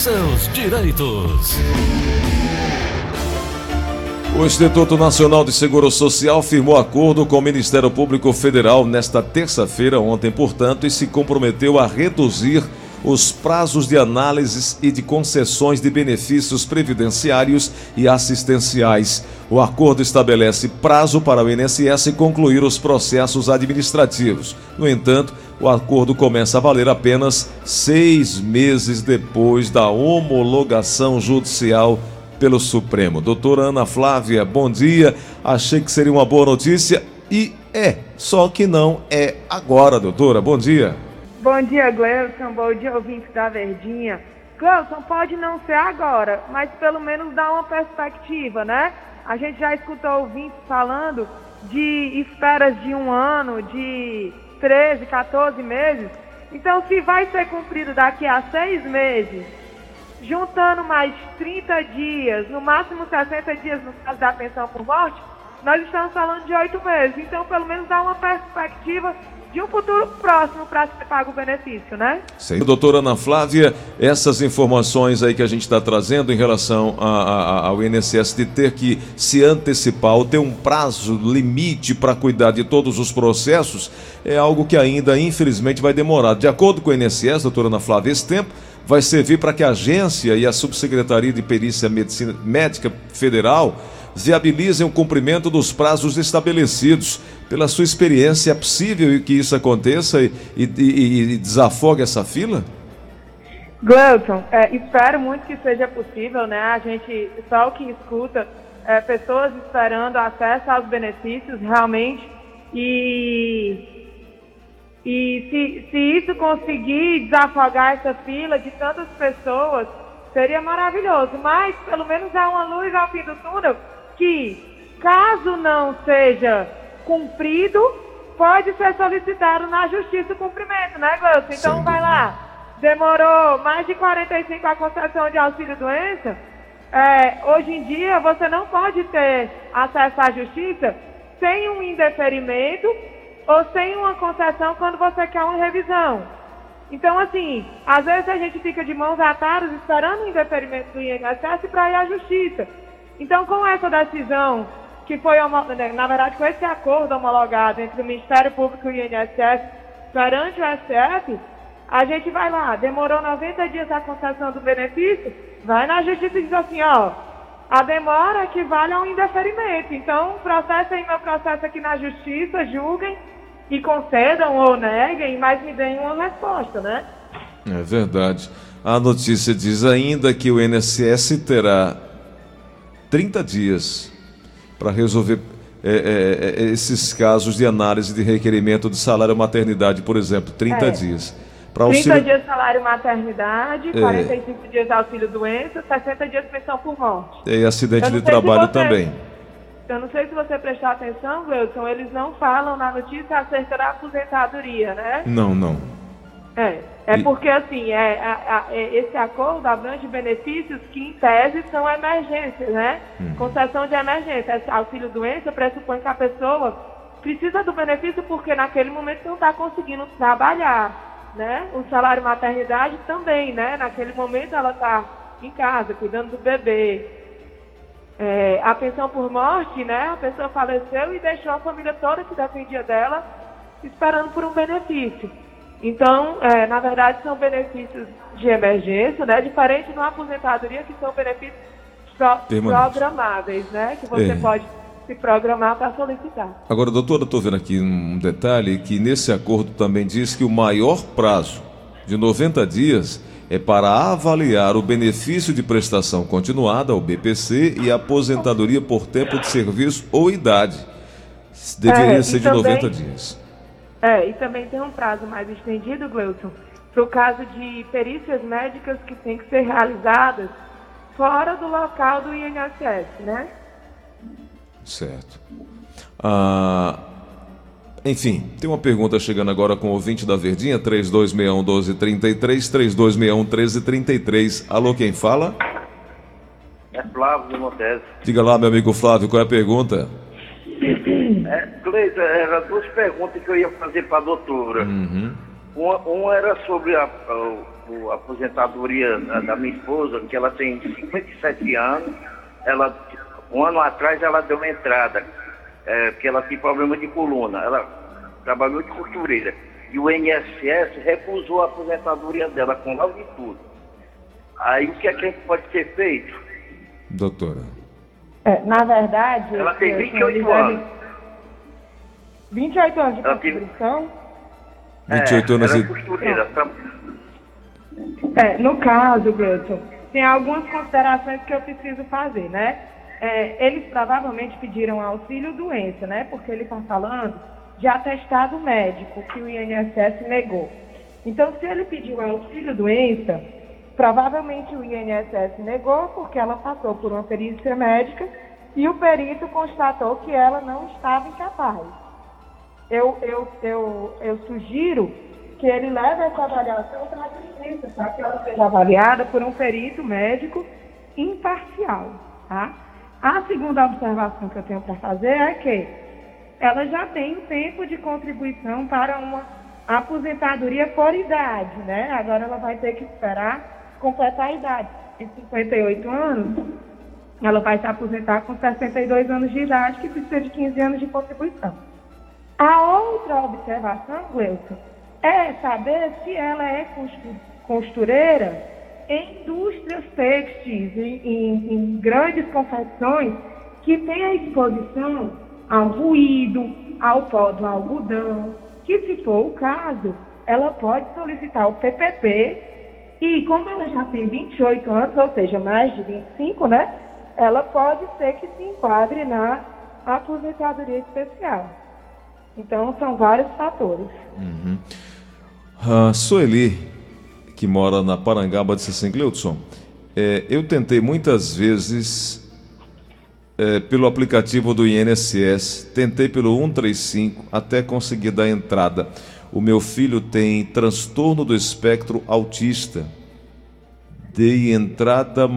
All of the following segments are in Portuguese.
seus direitos. O Instituto Nacional de Seguro Social firmou acordo com o Ministério Público Federal nesta terça-feira, ontem, portanto, e se comprometeu a reduzir os prazos de análises e de concessões de benefícios previdenciários e assistenciais. O acordo estabelece prazo para o INSS concluir os processos administrativos. No entanto, o acordo começa a valer apenas seis meses depois da homologação judicial pelo Supremo. Doutora Ana Flávia, bom dia. Achei que seria uma boa notícia e é, só que não é agora, doutora. Bom dia. Bom dia, Gleuson. Bom dia, ouvintes da Verdinha. Gleuson, pode não ser agora, mas pelo menos dá uma perspectiva, né? A gente já escutou ouvintes falando de esperas de um ano, de 13, 14 meses. Então, se vai ser cumprido daqui a seis meses, juntando mais 30 dias, no máximo 60 dias no caso da pensão por morte, nós estamos falando de oito meses. Então, pelo menos dá uma perspectiva de um futuro próximo para ser pago o benefício, né? Sim. Doutora Ana Flávia, essas informações aí que a gente está trazendo em relação a, a, ao INSS de ter que se antecipar ou ter um prazo limite para cuidar de todos os processos, é algo que ainda, infelizmente, vai demorar. De acordo com o INSS, doutora Ana Flávia, esse tempo vai servir para que a agência e a Subsecretaria de Perícia Medicina, Médica Federal viabilizem o cumprimento dos prazos estabelecidos. Pela sua experiência, é possível que isso aconteça e, e, e desafogue essa fila? Gleuton, é, espero muito que seja possível, né? A gente, só o que escuta, é, pessoas esperando acesso aos benefícios realmente e e se, se isso conseguir desafogar essa fila de tantas pessoas, seria maravilhoso. Mas pelo menos há uma luz ao fim do túnel que, caso não seja cumprido, pode ser solicitado na justiça o cumprimento, né, Gleuson? Então Sim. vai lá. Demorou mais de 45 a concessão de auxílio-doença. É, hoje em dia, você não pode ter acesso à justiça sem um indeferimento ou sem uma concessão quando você quer uma revisão. Então, assim, às vezes a gente fica de mãos atadas esperando o indeferimento do INSS para ir à justiça. Então, com essa decisão, que foi, né, na verdade, com esse acordo homologado entre o Ministério Público e o INSS perante o STF, a gente vai lá, demorou 90 dias a concessão do benefício, vai na justiça e diz assim, ó, a demora equivale a um indeferimento. Então, processem meu processo aqui na justiça, julguem e concedam ou neguem, mas me deem uma resposta, né? É verdade. A notícia diz ainda que o INSS terá 30 dias para resolver é, é, é, esses casos de análise de requerimento de salário maternidade, por exemplo, 30 é. dias. Para 30 auxílio... dias salário maternidade, 45 é. dias auxílio doença, 60 dias pensão por morte. E acidente de trabalho você... também. Eu não sei se você prestar atenção, Wilson, eles não falam na notícia acerca da aposentadoria, né? Não, não. É, é e... porque assim, é, é, esse acordo abrange benefícios que em tese são emergências, né? Uhum. Concessão de emergência. Auxílio doença pressupõe que a pessoa precisa do benefício porque naquele momento não está conseguindo trabalhar, né? O salário maternidade também, né? Naquele momento ela está em casa, cuidando do bebê. É, a pensão por morte, né? A pessoa faleceu e deixou a família toda que dependia dela esperando por um benefício. Então, é, na verdade, são benefícios de emergência, né? Diferente de uma aposentadoria, que são benefícios pro programáveis, né? Que você é. pode se programar para solicitar. Agora, doutora, estou vendo aqui um detalhe que nesse acordo também diz que o maior prazo de 90 dias é para avaliar o benefício de prestação continuada, o BPC, e aposentadoria por tempo de serviço ou idade. Deveria é, ser de também... 90 dias. É, e também tem um prazo mais estendido, Gleuton, para o caso de perícias médicas que têm que ser realizadas fora do local do INSS, né? Certo. Ah, enfim, tem uma pergunta chegando agora com o ouvinte da Verdinha, 3261 1233, 3261 1333. Alô, quem fala? É Flávio de Montese. Diga lá, meu amigo Flávio, qual é a pergunta? É, Cleiton, eram duas perguntas que eu ia fazer para a doutora. Uhum. Uma, uma era sobre a, a, a aposentadoria da, da, minha esposa, que ela tem 57 anos. Ela, um ano atrás ela deu uma entrada, é, porque ela tem problema de coluna. Ela trabalhou de costureira. E o INSS recusou a aposentadoria dela com laudo e tudo. Aí o que é que pode ser feito? Doutora. É, na verdade. Ela tem 28 anos. 28 anos de contribuição? 28 é, anos de. Costureira, tá... é, no caso, Gleison, tem algumas considerações que eu preciso fazer, né? É, eles provavelmente pediram auxílio doença, né? Porque ele está falando de atestado médico que o INSS negou. Então, se ele pediu auxílio doença, provavelmente o INSS negou porque ela passou por uma perícia médica e o perito constatou que ela não estava incapaz. Eu, eu, eu, eu sugiro que ele leve essa avaliação para a justiça, para que ela seja avaliada por um perito médico imparcial. Tá? A segunda observação que eu tenho para fazer é que ela já tem um tempo de contribuição para uma aposentadoria por idade, né? Agora ela vai ter que esperar completar a idade. Em 58 anos, ela vai se aposentar com 62 anos de idade, que precisa de 15 anos de contribuição. A outra observação, Gleuton, é saber se ela é costureira em indústrias têxteis, em, em, em grandes confecções, que tem a exposição ao ruído, ao pó do algodão, que se for o caso, ela pode solicitar o PPP e como ela já tem 28 anos, ou seja, mais de 25, né? Ela pode ser que se enquadre na aposentadoria especial. Então, são vários fatores. Uhum. Uh, Sueli, que mora na Parangaba, disse assim, Gleudson, é, eu tentei muitas vezes é, pelo aplicativo do INSS, tentei pelo 135 até conseguir dar entrada. O meu filho tem transtorno do espectro autista. Dei entrada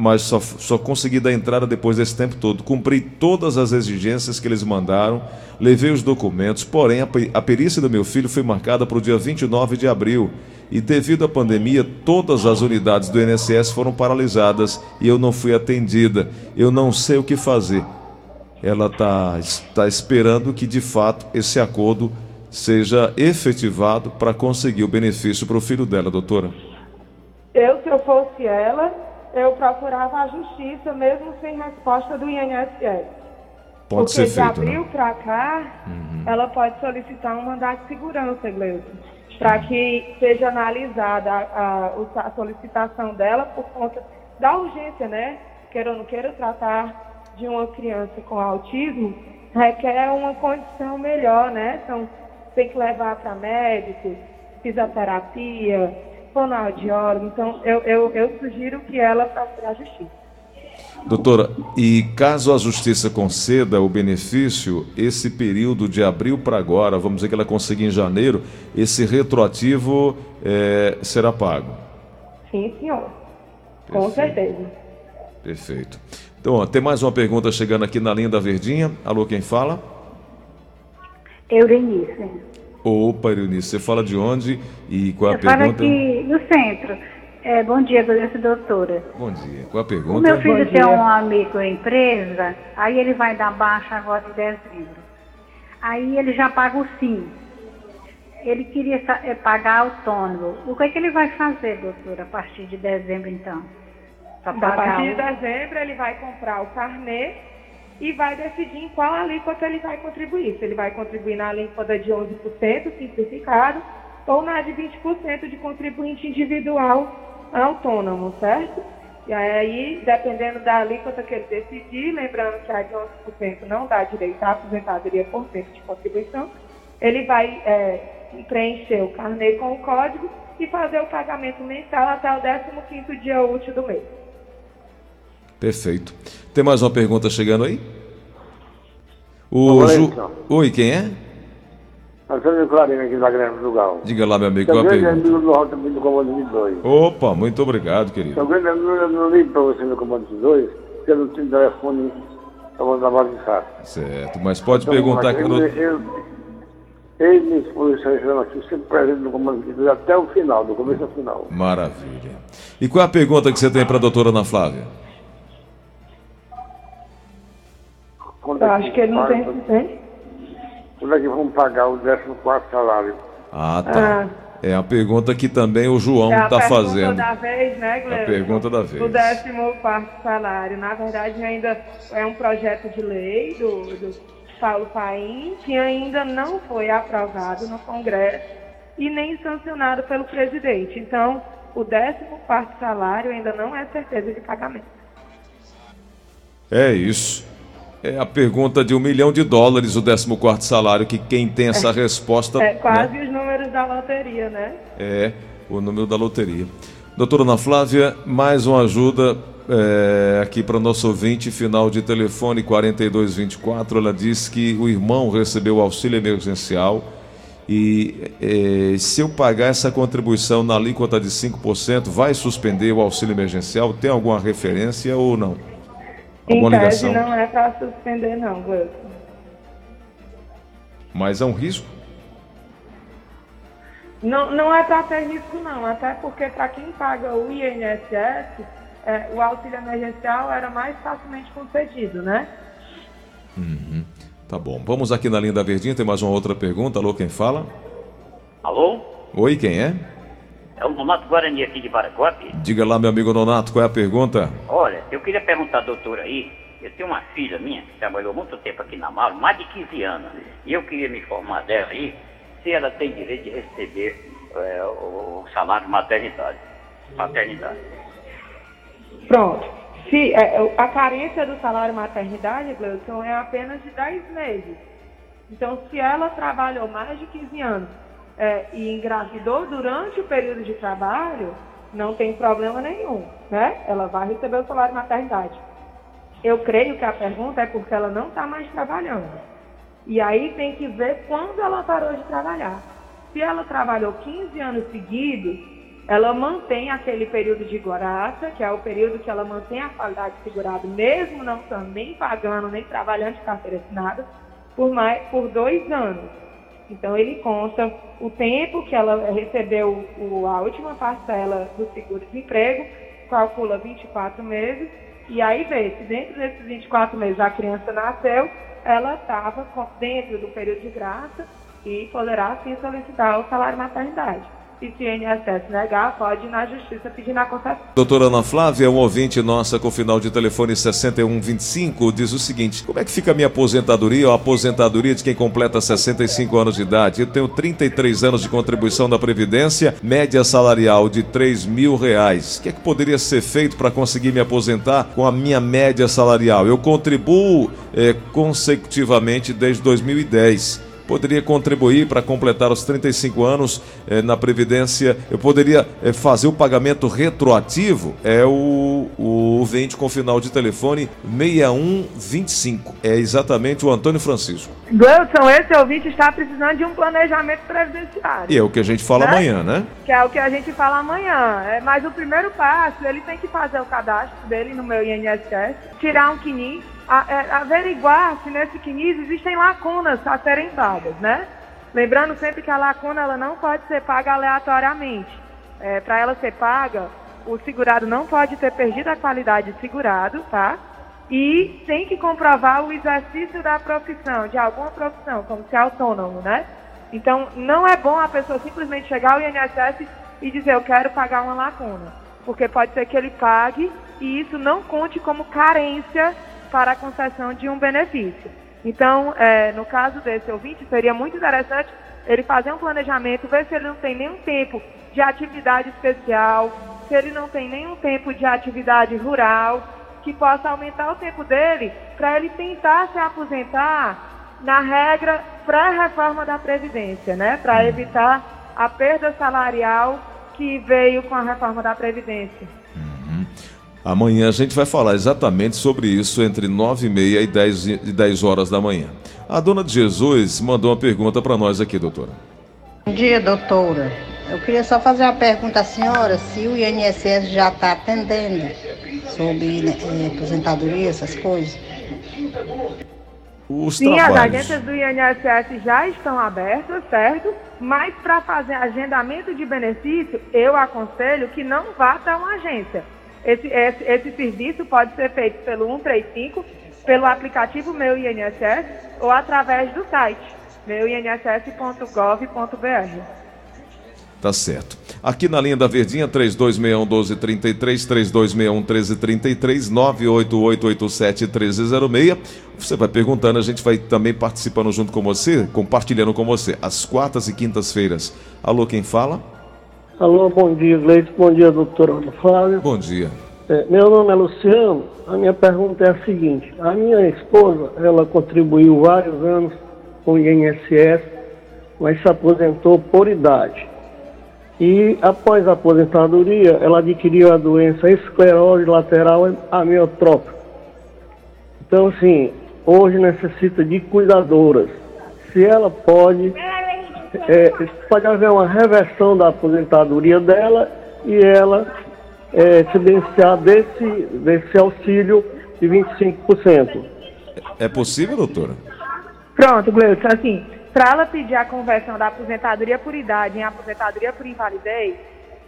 mas só, só consegui dar entrada depois desse tempo todo. Cumpri todas as exigências que eles mandaram, levei os documentos, porém a, perícia do meu filho foi marcada para o dia 29 de abril. E devido à pandemia, todas as unidades do INSS foram paralisadas e eu não fui atendida. Eu não sei o que fazer. Ela está tá esperando que de fato esse acordo seja efetivado para conseguir o benefício para o filho dela, doutora. Eu, se eu fosse ela, eu procurava a justiça, mesmo sem resposta do INSS. Pode Porque ser feito, de abril né? para cá, uhum. ela pode solicitar um mandato de segurança, Gleuton, para que seja analisada a, a, a, solicitação dela por conta da urgência, né? Queira ou não queira tratar de uma criança com autismo, requer uma condição melhor, né? Então, tem que levar para médicos, fisioterapia, fonoaudiólogo. Então, eu, eu, eu sugiro que ela procure a justiça. Doutora, e caso a justiça conceda o benefício, esse período de abril para agora, vamos dizer que ela consiga em janeiro, esse retroativo é, será pago? Sim, senhor. Perfeito. Com certeza. Perfeito. Então, ó, tem mais uma pergunta chegando aqui na linha da Verdinha. Alô, quem fala? Eurinícia. Opa, Eunice, você fala de onde e qual é a Eu pergunta? falo aqui no centro. É, bom dia, doutora. Bom dia. Qual a pergunta? O meu filho tem um amigo em empresa, aí ele vai dar baixa agora em dezembro. Aí ele já paga o SIM. Ele queria é, pagar autônomo. O que, é que ele vai fazer, doutora, a partir de dezembro, então? A partir de dezembro, ele vai comprar o carnê e vai decidir em qual alíquota ele vai contribuir. Se ele vai contribuir na alíquota de 11% simplificado ou na de 20% de contribuinte individual autônomo, certo? E aí, dependendo da alíquota que ele decidir, lembrando que a de 11% não dá direito à aposentadoria por tempo de contribuição, ele vai é, preencher o carnê com o código e fazer o pagamento mensal até o 15º dia útil do mês. Perfeito. Tem mais uma pergunta chegando aí? O Ju... Oi, quem é? Antônio Clarinho aqui da Grande Portugal. Diga lá, meu amigo, qual a pergunta? amigo do Rota do Comando 22. Opa, muito obrigado, querido. Sou grande amigo, eu não ligo para você no Comando 22, porque eu não tenho telefone para mandar avançar. Certo, mas pode Então, perguntar que eu, no... eu, ele e minha esposa estão aqui sempre presente no Comando de 12 até o final, do começo ao final. Maravilha. E qual é a pergunta que você tem para a doutora Ana Flávia? Quando Eu é acho que ele não tem. tem? Quando é que vamos pagar o 14 salário? Ah, tá. É a pergunta que também o João É a está pergunta fazendo. da vez, né, Gleuton? A pergunta da vez. O 14 salário. Na verdade, ainda é um projeto de lei do, do Paulo Paim que ainda não foi aprovado no Congresso e nem sancionado pelo presidente. Então, o 14 salário ainda não é certeza de pagamento. É isso. É a pergunta de um milhão de dólares, o 14 salário, que quem tem essa resposta. É né, quase os números da loteria, né? É o número da loteria. Doutora Ana Flávia, mais uma ajuda é, aqui para o nosso ouvinte, final de telefone 4224. Ela diz que o irmão recebeu o auxílio emergencial e é, se eu pagar essa contribuição na alíquota de 5%, vai suspender o auxílio emergencial? Tem alguma referência ou não? Em Alguma tese, ligação? não é para suspender, não, Gleuton. Mas é um risco? Não, não é para ter risco, não. Até porque para quem paga o INSS, é, o auxílio emergencial era mais facilmente concedido, né? Tá bom. Vamos aqui na linha da Verdinha, tem mais uma outra pergunta. Alô, quem fala? Alô? Oi, quem é? É o Nonato Guarani aqui de Baracope. Diga lá, meu amigo Nonato, qual é a pergunta? Olha, eu queria perguntar à doutora aí, eu tenho uma filha minha que trabalhou muito tempo aqui na Malo, mais de 15 anos, e eu queria me informar dela aí se ela tem direito de receber é, o salário de maternidade. Maternidade. Pronto. Se, é, a carência do salário maternidade, Gleuton, é apenas de 10 meses. Então, se ela trabalhou mais de 15 anos é, e engravidou durante o período de trabalho, não tem problema nenhum, né? Ela vai receber o salário maternidade. Eu creio que a pergunta é porque ela não está mais trabalhando. E aí tem que ver quando ela parou de trabalhar. Se ela trabalhou 15 anos seguidos, ela mantém aquele período de goraça, que é o período que ela mantém a qualidade segurada, mesmo não estando nem pagando, nem trabalhando de carteira assinada, por, mais, por dois anos. Então ele conta o tempo que ela recebeu a última parcela do seguro-desemprego, calcula 24 meses, e aí vê se dentro desses 24 meses a criança nasceu, ela estava dentro do período de graça e poderá sim solicitar o salário maternidade. Se INSS negar, pode ir na justiça pedir na concessão. Doutora Ana Flávia, um ouvinte nossa com final de telefone 6125, diz o seguinte: Como é que fica a minha aposentadoria ou a aposentadoria de quem completa 65 anos de idade? Eu tenho 33 anos de contribuição da Previdência, média salarial de 3 mil reais. O que é que poderia ser feito para conseguir me aposentar com a minha média salarial? Eu contribuo eh, consecutivamente desde 2010 poderia contribuir para completar os 35 anos eh, na Previdência. Eu poderia eh, fazer o pagamento retroativo. É o, o ouvinte com final de telefone 6125. É exatamente o Antônio Francisco. Gleuton, esse ouvinte está precisando de um planejamento previdenciário. E é o que a gente fala Né? amanhã, né? que é o que a gente fala amanhã. É, mas o primeiro passo, ele tem que fazer o cadastro dele no meu INSS, tirar um CNIS, a- é, averiguar se nesse CNIS existem lacunas a serem pagas, né? Lembrando sempre que a lacuna ela não pode ser paga aleatoriamente. Para ela ser paga, o segurado não pode ter perdido a qualidade de segurado, tá? E tem que comprovar o exercício da profissão, de alguma profissão, como ser autônomo, né? Então, não é bom a pessoa simplesmente chegar ao INSS e dizer eu quero pagar uma lacuna, porque pode ser que ele pague e isso não conte como carência para a concessão de um benefício. Então, é, no caso desse ouvinte, seria muito interessante ele fazer um planejamento, ver se ele não tem nenhum tempo de atividade especial, se ele não tem nenhum tempo de atividade rural, que possa aumentar o tempo dele para ele tentar se aposentar na regra pré-reforma da Previdência, né? Para evitar a perda salarial que veio com a reforma da Previdência. Amanhã a gente vai falar exatamente sobre isso entre 9 e meia e 10, e 10 horas da manhã. A dona de Jesus mandou uma pergunta para nós aqui, doutora. Bom dia, doutora. Eu queria só fazer uma pergunta à senhora, se o INSS já está atendendo sobre né, eh, aposentadoria, essas coisas. os Sim, as trabalhos. agências do INSS já estão abertas, certo? Mas para fazer agendamento de benefício, eu aconselho que não vá até uma agência. Esse, esse, esse serviço pode ser feito pelo 135, pelo aplicativo Meu INSS ou através do site meuinss.gov.br. Tá certo. Aqui na linha da Verdinha, 3261-1233, 3261-1333, 98887-1306. Você vai perguntando, a gente vai também participando junto com você, compartilhando com você, às quartas e quintas-feiras. Alô, quem fala? Alô, bom dia, Gleito. Bom dia, doutora Ana Flávia. Bom dia. É, meu nome é Luciano. A minha pergunta é a seguinte: a minha esposa, ela contribuiu vários anos com o INSS, mas se aposentou por idade. E após a aposentadoria, ela adquiriu a doença esclerose lateral amiotrófica. Então, assim, hoje necessita de cuidadoras. Se ela pode, é, pode haver uma reversão da aposentadoria dela e ela é, se beneficiar desse, desse auxílio de 25%. É possível, doutora? Pronto, Gleudson, assim, para ela pedir a conversão da aposentadoria por idade em aposentadoria por invalidez,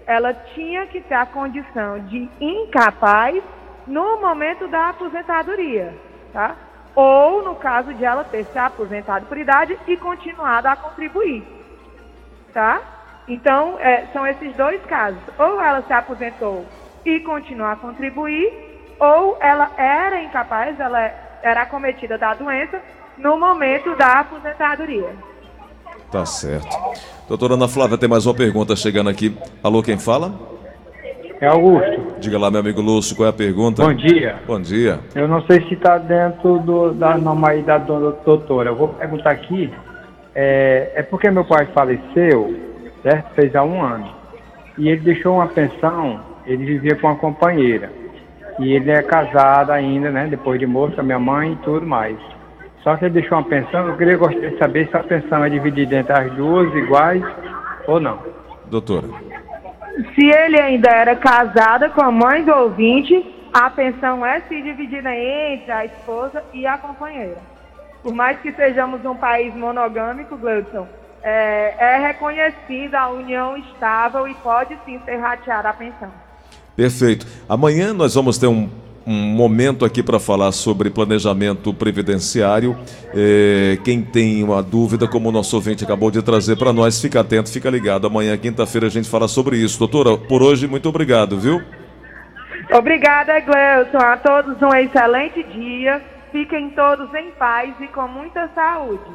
ela tinha que ter a condição de incapaz no momento da aposentadoria, tá? Ou no caso de ela ter se aposentado por idade e continuado a contribuir, tá? Então, é, são esses dois casos. Ou ela se aposentou e continua a contribuir, ou ela era incapaz, ela era acometida da doença no momento da aposentadoria. Tá certo. Doutora Ana Flávia, tem mais uma pergunta chegando aqui. Alô, quem fala? É Augusto. Diga lá, meu amigo Lúcio, qual é a pergunta? Bom dia. Bom dia. Eu não sei se está dentro do, da normalidade da doutora. Eu vou perguntar aqui. É, é porque meu pai faleceu, certo? Fez há um ano. E ele deixou uma pensão, ele vivia com uma companheira. E ele é casado ainda, né? Depois de morto, com a minha mãe e tudo mais. Só que ele deixou uma pensão, eu queria gostaria de saber se a pensão é dividida entre as duas iguais ou não. Doutora. Se ele ainda era casada com a mãe do ouvinte, a pensão é se dividida entre a esposa e a companheira. Por mais que sejamos um país monogâmico, Gleudson, é, é reconhecida a união estável e pode sim ser rateada a pensão. Perfeito. Amanhã nós vamos ter um, um momento aqui para falar sobre planejamento previdenciário. É, quem tem uma dúvida, como o nosso ouvinte acabou de trazer para nós, fica atento, fica ligado. Amanhã, quinta-feira, a gente fala sobre isso. Doutora, por hoje, muito obrigado, viu? Obrigada, Gleuton. A todos um excelente dia. Fiquem todos em paz e com muita saúde.